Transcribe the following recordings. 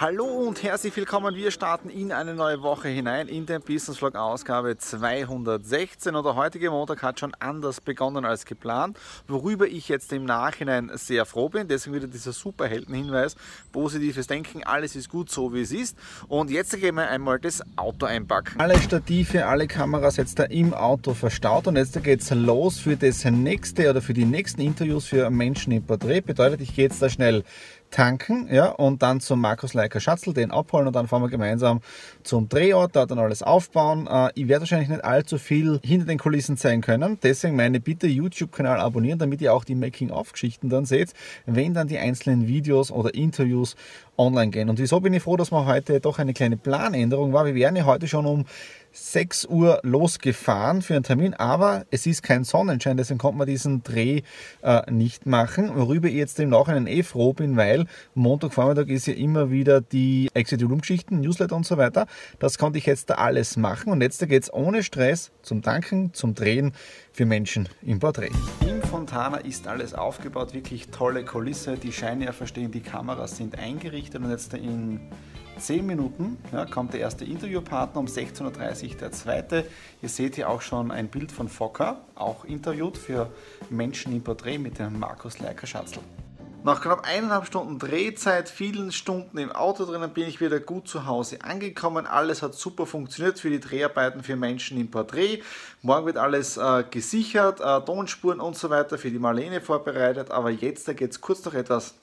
Hallo und herzlich willkommen. Wir starten in eine neue Woche hinein in den Business Vlog Ausgabe 216 und der heutige Montag hat schon anders begonnen als geplant, worüber ich jetzt im Nachhinein sehr froh bin. Deswegen wieder dieser Superheldenhinweis, positives Denken, alles ist gut so wie es ist. Und jetzt gehen wir einmal das Auto einpacken. Alle Stative, alle Kameras jetzt da im Auto verstaut und jetzt geht es los für das nächste oder für die nächsten Interviews für Menschen im Porträt. Bedeutet, ich gehe jetzt da schnell tanken ja, und dann zum Markus Leiker Schatzl, den abholen und dann fahren wir gemeinsam zum Drehort, da dann alles aufbauen. Äh, ich werde wahrscheinlich nicht allzu viel hinter den Kulissen zeigen können, deswegen meine Bitte YouTube-Kanal abonnieren, damit ihr auch die Making-of-Geschichten dann seht, wenn dann die einzelnen Videos oder Interviews online gehen. Und wieso bin ich froh, dass wir heute doch eine kleine Planänderung war. Wir wären ja heute schon um 6 Uhr losgefahren für einen Termin, aber es ist kein Sonnenschein, deswegen konnte man diesen Dreh äh, nicht machen, worüber ich jetzt im Nachhinein eh froh bin, weil Montagvormittag ist ja immer wieder die Exit Room Geschichten, Newsletter und so weiter. Das konnte ich jetzt da alles machen und jetzt geht es ohne Stress zum Tanken, zum Drehen für Menschen im Porträt. Im Fontana ist alles aufgebaut, wirklich tolle Kulisse, die Scheinwerfer stehen, die Kameras sind eingerichtet und jetzt in 10 Minuten ja, kommt der erste Interviewpartner, um 16.30 Uhr der zweite. Ihr seht hier auch schon ein Bild von Fokker, auch interviewt für Menschen im Porträt mit dem Markus Leiker-Schatzl. Nach knapp eineinhalb Stunden Drehzeit, vielen Stunden im Auto drinnen, bin ich wieder gut zu Hause angekommen. Alles hat super funktioniert für die Dreharbeiten für Menschen im Porträt. Morgen wird alles äh, gesichert, äh, Tonspuren und so weiter für die Marlene vorbereitet. Aber jetzt geht es kurz noch etwas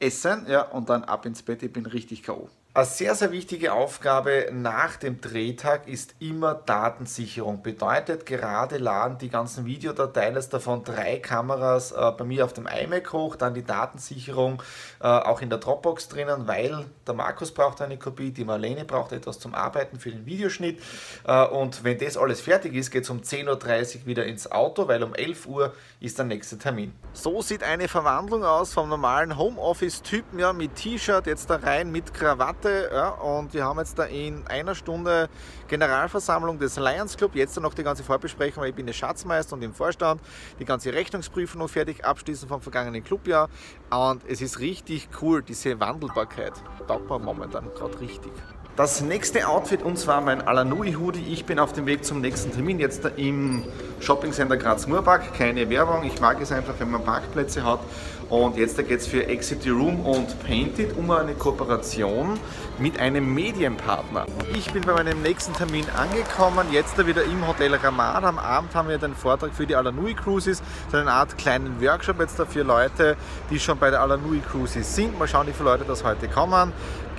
essen ja, und dann ab ins Bett. Ich bin richtig K.O. Eine sehr, sehr wichtige Aufgabe nach dem Drehtag ist immer Datensicherung. Bedeutet, gerade laden die ganzen Videodateien davon drei Kameras äh, bei mir auf dem iMac hoch, dann die Datensicherung äh, auch in der Dropbox drinnen, weil der Markus braucht eine Kopie, die Marlene braucht etwas zum Arbeiten für den Videoschnitt. Äh, und wenn das alles fertig ist, geht es um 10.30 Uhr wieder ins Auto, weil um 11 Uhr ist der nächste Termin. So sieht eine Verwandlung aus vom normalen Homeoffice-Typen ja, mit T-Shirt, jetzt da rein mit Krawatte Monate ja, und wir haben jetzt da in einer Stunde Generalversammlung des Lions Club. Jetzt noch die ganze Vorbesprechung, weil ich bin der Schatzmeister und im Vorstand. Die ganze Rechnungsprüfung noch fertig abschließen vom vergangenen Clubjahr. Und es ist richtig cool, diese Wandelbarkeit. Taugt man momentan gerade richtig. Das nächste Outfit und zwar mein Alanui Hoodie. Ich bin auf dem Weg zum nächsten Termin jetzt im Shopping Center Graz Murpark. Keine Werbung, ich mag es einfach, wenn man Parkplätze hat. Und jetzt geht es für Exit the Room und Painted um eine Kooperation mit einem Medienpartner. Ich bin bei meinem nächsten Termin angekommen, jetzt wieder im Hotel Ramada. Am Abend haben wir den Vortrag für die Alanui Cruises, so eine Art kleinen Workshop jetzt da für Leute, die schon bei der Alanui Cruises sind. Mal schauen, wie viele Leute das heute kommen.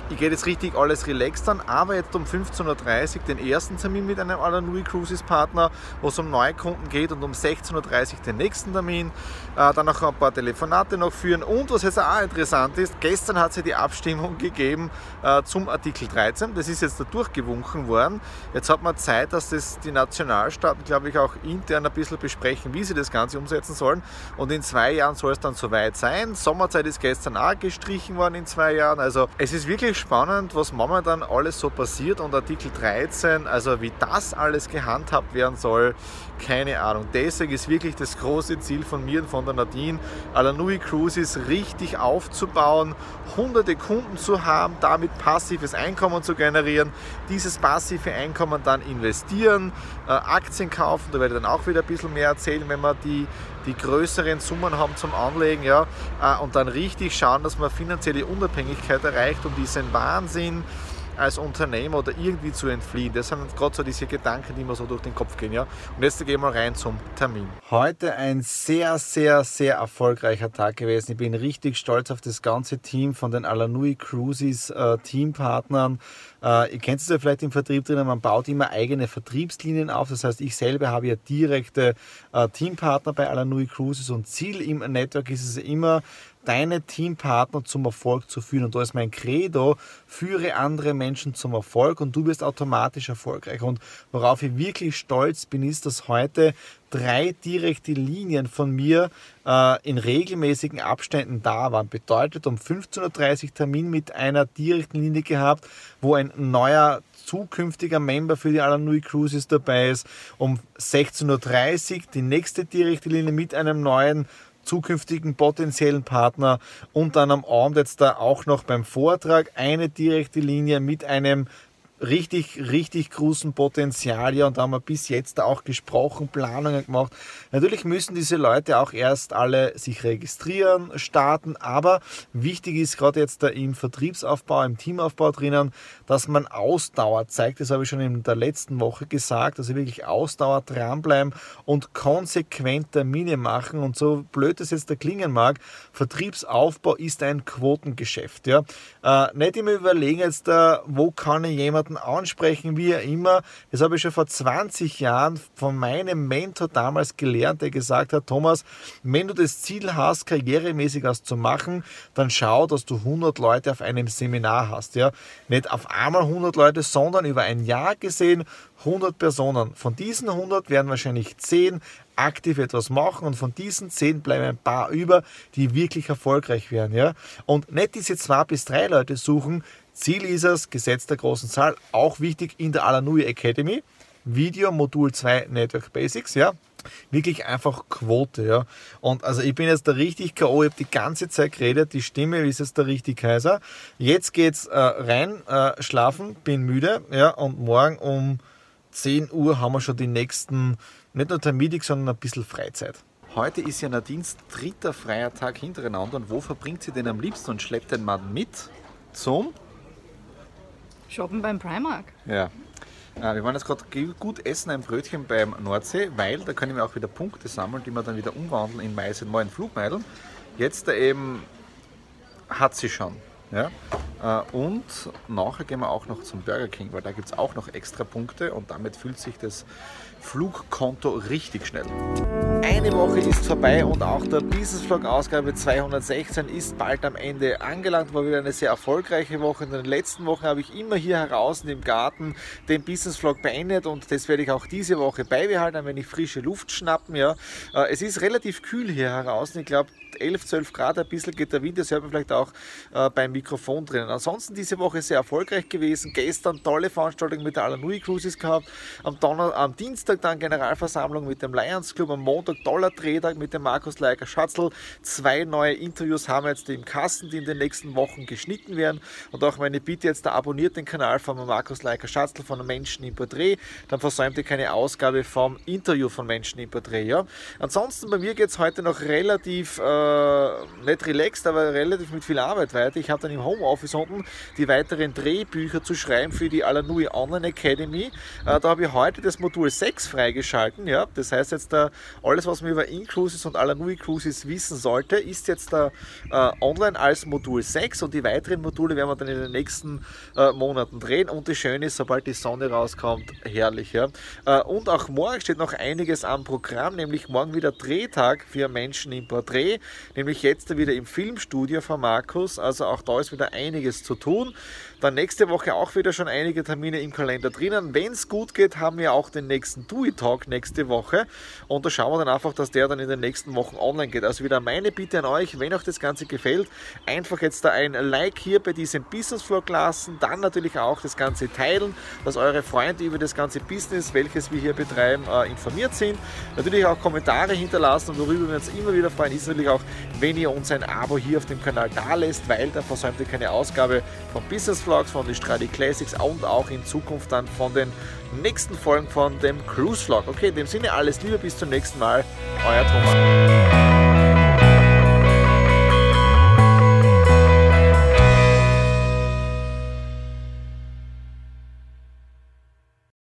Ich gehe jetzt richtig alles relaxed an, aber jetzt um 15.30 Uhr den ersten Termin mit einem Alanui Cruises Partner, wo es um neue Kunden geht und um 16.30 Uhr den nächsten Termin. Äh, dann noch ein paar Telefonate noch führen und was jetzt auch interessant ist, gestern hat es ja die Abstimmung gegeben äh, zum Artikel 13. Das ist jetzt da durchgewunken worden. Jetzt hat man Zeit, dass das die Nationalstaaten, glaube ich, auch intern ein bisschen besprechen, wie sie das Ganze umsetzen sollen. Und in zwei Jahren soll es dann soweit sein. Sommerzeit ist gestern auch gestrichen worden in zwei Jahren. Also es ist wirklich wirklich spannend, was momentan alles so passiert und Artikel 13, also wie das alles gehandhabt werden soll, keine Ahnung. Deswegen ist wirklich das große Ziel von mir und von der Nadine, Alanui Cruises richtig aufzubauen, hunderte Kunden zu haben, damit passives Einkommen zu generieren, dieses passive Einkommen dann investieren, äh, Aktien kaufen, da werde ich dann auch wieder ein bisschen mehr erzählen, wenn wir die, die größeren Summen haben zum Anlegen, ja, äh, und dann richtig schauen, dass man finanzielle Unabhängigkeit erreicht und diesen Wahnsinn als Unternehmer oder irgendwie zu entfliehen. Das sind gerade so diese Gedanken, die mir so durch den Kopf gehen. Ja? Und jetzt gehen wir rein zum Termin. Heute ein sehr, sehr, sehr erfolgreicher Tag gewesen. Ich bin richtig stolz auf das ganze Team von den Alanui Cruises äh, Teampartnern. Äh, ihr kennt es ja vielleicht im Vertrieb drinnen, man baut immer eigene Vertriebslinien auf. Das heißt, ich selber habe ja direkte äh, Teampartner bei Alanui Cruises und Ziel im Network ist es immer, deine Teampartner zum Erfolg zu führen. Und da ist mein Credo, führe andere Menschen zum Erfolg und du wirst automatisch erfolgreich. Und worauf ich wirklich stolz bin, ist, dass heute drei direkte Linien von mir äh, in regelmäßigen Abständen da waren. Bedeutet, um 15.30 Uhr Termin mit einer direkten Linie gehabt, wo ein neuer zukünftiger Member für die Alanui Cruises dabei ist. Um 16.30 Uhr die nächste direkte Linie mit einem neuen zukünftigen potenziellen Partner und dann am Abend jetzt da auch noch beim Vortrag eine direkte Linie mit einem richtig, richtig großen Potenzial. Ja, und da haben wir bis jetzt auch gesprochen, Planungen gemacht. Natürlich müssen diese Leute auch erst alle sich registrieren, starten, aber wichtig ist gerade jetzt da im Vertriebsaufbau, im Teamaufbau drinnen, dass man Ausdauer zeigt. Das habe ich schon in der letzten Woche gesagt, also wirklich Ausdauer dranbleiben und konsequent Termine machen. Und so blöd es jetzt da klingen mag, Vertriebsaufbau ist ein Quotengeschäft. Ja. Äh, nicht immer überlegen jetzt da, wo kann ich jemand jemanden ansprechen, wie er immer. Das habe ich schon vor 20 Jahren von meinem Mentor damals gelernt, der gesagt hat, Thomas, wenn du das Ziel hast, karrieremäßig was zu machen, dann schau, dass du 100 Leute auf einem Seminar hast. Ja? Nicht auf einmal 100 Leute, sondern über ein Jahr gesehen 100 Personen. Von diesen 100 werden wahrscheinlich 10 aktiv etwas machen und von diesen 10 bleiben ein paar über, die wirklich erfolgreich werden. Ja? Und nicht diese zwei bis drei Leute suchen, Ziel ist es, Gesetz der großen Zahl, auch wichtig in der Alanui Academy, Video Modul 2 Network Basics, ja, wirklich einfach Quote, ja. Und also ich bin jetzt da richtig K.O., ich habe die ganze Zeit geredet, die Stimme ist jetzt der richtig Kaiser. Jetzt geht's äh, rein, äh, schlafen, bin müde, ja, und morgen um 10 Uhr haben wir schon die nächsten, nicht nur Termitik, sondern ein bisschen Freizeit. Heute ist ja Nadines dritter freier Tag hintereinander und wo verbringt sie denn am liebsten und schleppt den Mann mit zum Shoppen beim Primark. Ja. Äh, wir wollen jetzt gerade gut essen, ein Brötchen beim Nordsee, weil da können wir auch wieder Punkte sammeln, die wir dann wieder umwandeln in Mais und neuen Flugmeideln. Jetzt eben hat sie schon. Ja? Äh, und nachher gehen wir auch noch zum Burger King, weil da gibt es auch noch extra Punkte und damit fühlt sich das Flugkonto richtig schnell. Eine Woche ist vorbei und auch der Business Vlog Ausgabe 216 ist bald am Ende angelangt. War wieder eine sehr erfolgreiche Woche. In den letzten Wochen habe ich immer hier heraus im Garten den Business Vlog beendet und das werde ich auch diese Woche beibehalten, wenn ich frische Luft schnappen. Ja. Äh, es ist relativ kühl hier heraus. Ich glaube, 11, 12 Grad, ein bisschen geht der Wind, das hört man vielleicht auch äh, beim Mikrofon drinnen. Ansonsten diese Woche sehr erfolgreich gewesen. Gestern tolle Veranstaltung mit der Alanui Cruises gehabt. Am, Donner am Dienstag dann Generalversammlung mit dem Lions Club. Am Montag toller Drehtag mit dem Markus Leiker Schatzl. Zwei neue Interviews haben wir jetzt im Kasten, die in den nächsten Wochen geschnitten werden. Und auch meine Bitte jetzt, da abonniert den Kanal von Markus Leiker Schatzl von Menschen im Porträt. Dann versäumt ihr keine Ausgabe vom Interview von Menschen im Porträt. Ja? Ansonsten bei mir geht es heute noch relativ äh, äh, nicht relaxed, aber relativ mit viel Arbeit weiter. Ich habe dann im Homeoffice unten die weiteren Drehbücher zu schreiben für die Alanui Online Academy. Äh, da habe ich heute das Modul 6 freigeschalten. Ja? Das heißt jetzt da, alles, was man über Inclusives und Alanui Cruises wissen sollte, ist jetzt da äh, online als Modul 6 und die weiteren Module werden wir dann in den nächsten äh, Monaten drehen. Und das Schöne ist, sobald die Sonne rauskommt, herrlich. Ja? Äh, und auch morgen steht noch einiges am Programm, nämlich morgen wieder Drehtag für Menschen im Porträt nämlich jetzt wieder im Filmstudio von Markus. Also auch da ist wieder einiges zu tun. Dann nächste Woche auch wieder schon einige Termine im Kalender drinnen. Wenn es gut geht, haben wir auch den nächsten It Talk nächste Woche. Und da schauen wir dann einfach, dass der dann in den nächsten Wochen online geht. Also wieder meine Bitte an euch, wenn euch das Ganze gefällt, einfach jetzt da ein Like hier bei diesem Business Vlog lassen. Dann natürlich auch das Ganze teilen, dass eure Freunde über das ganze Business, welches wir hier betreiben, äh, informiert sind. Natürlich auch Kommentare hinterlassen und worüber wir uns immer wieder freuen, ist natürlich auch, wenn ihr uns ein Abo hier auf dem Kanal da lässt, weil dann versäumt ihr keine Ausgabe von Business Vlogs, von den Stradi Classics und auch in Zukunft dann von den nächsten Folgen von dem Cruise Vlog. Okay, in dem Sinne alles Liebe, bis zum nächsten Mal. Euer Thomas.